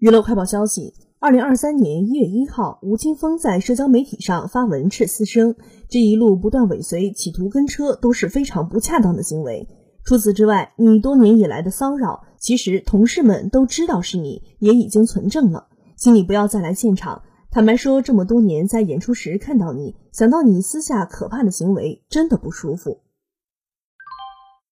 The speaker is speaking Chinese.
娱乐快报消息二零二三年一月一号吴青峰在社交媒体上发文斥私生这一路不断尾随企图跟车都是非常不恰当的行为。除此之外你多年以来的骚扰其实同事们都知道是你也已经存证了。请你不要再来现场坦白说这么多年在演出时看到你想到你私下可怕的行为真的不舒服。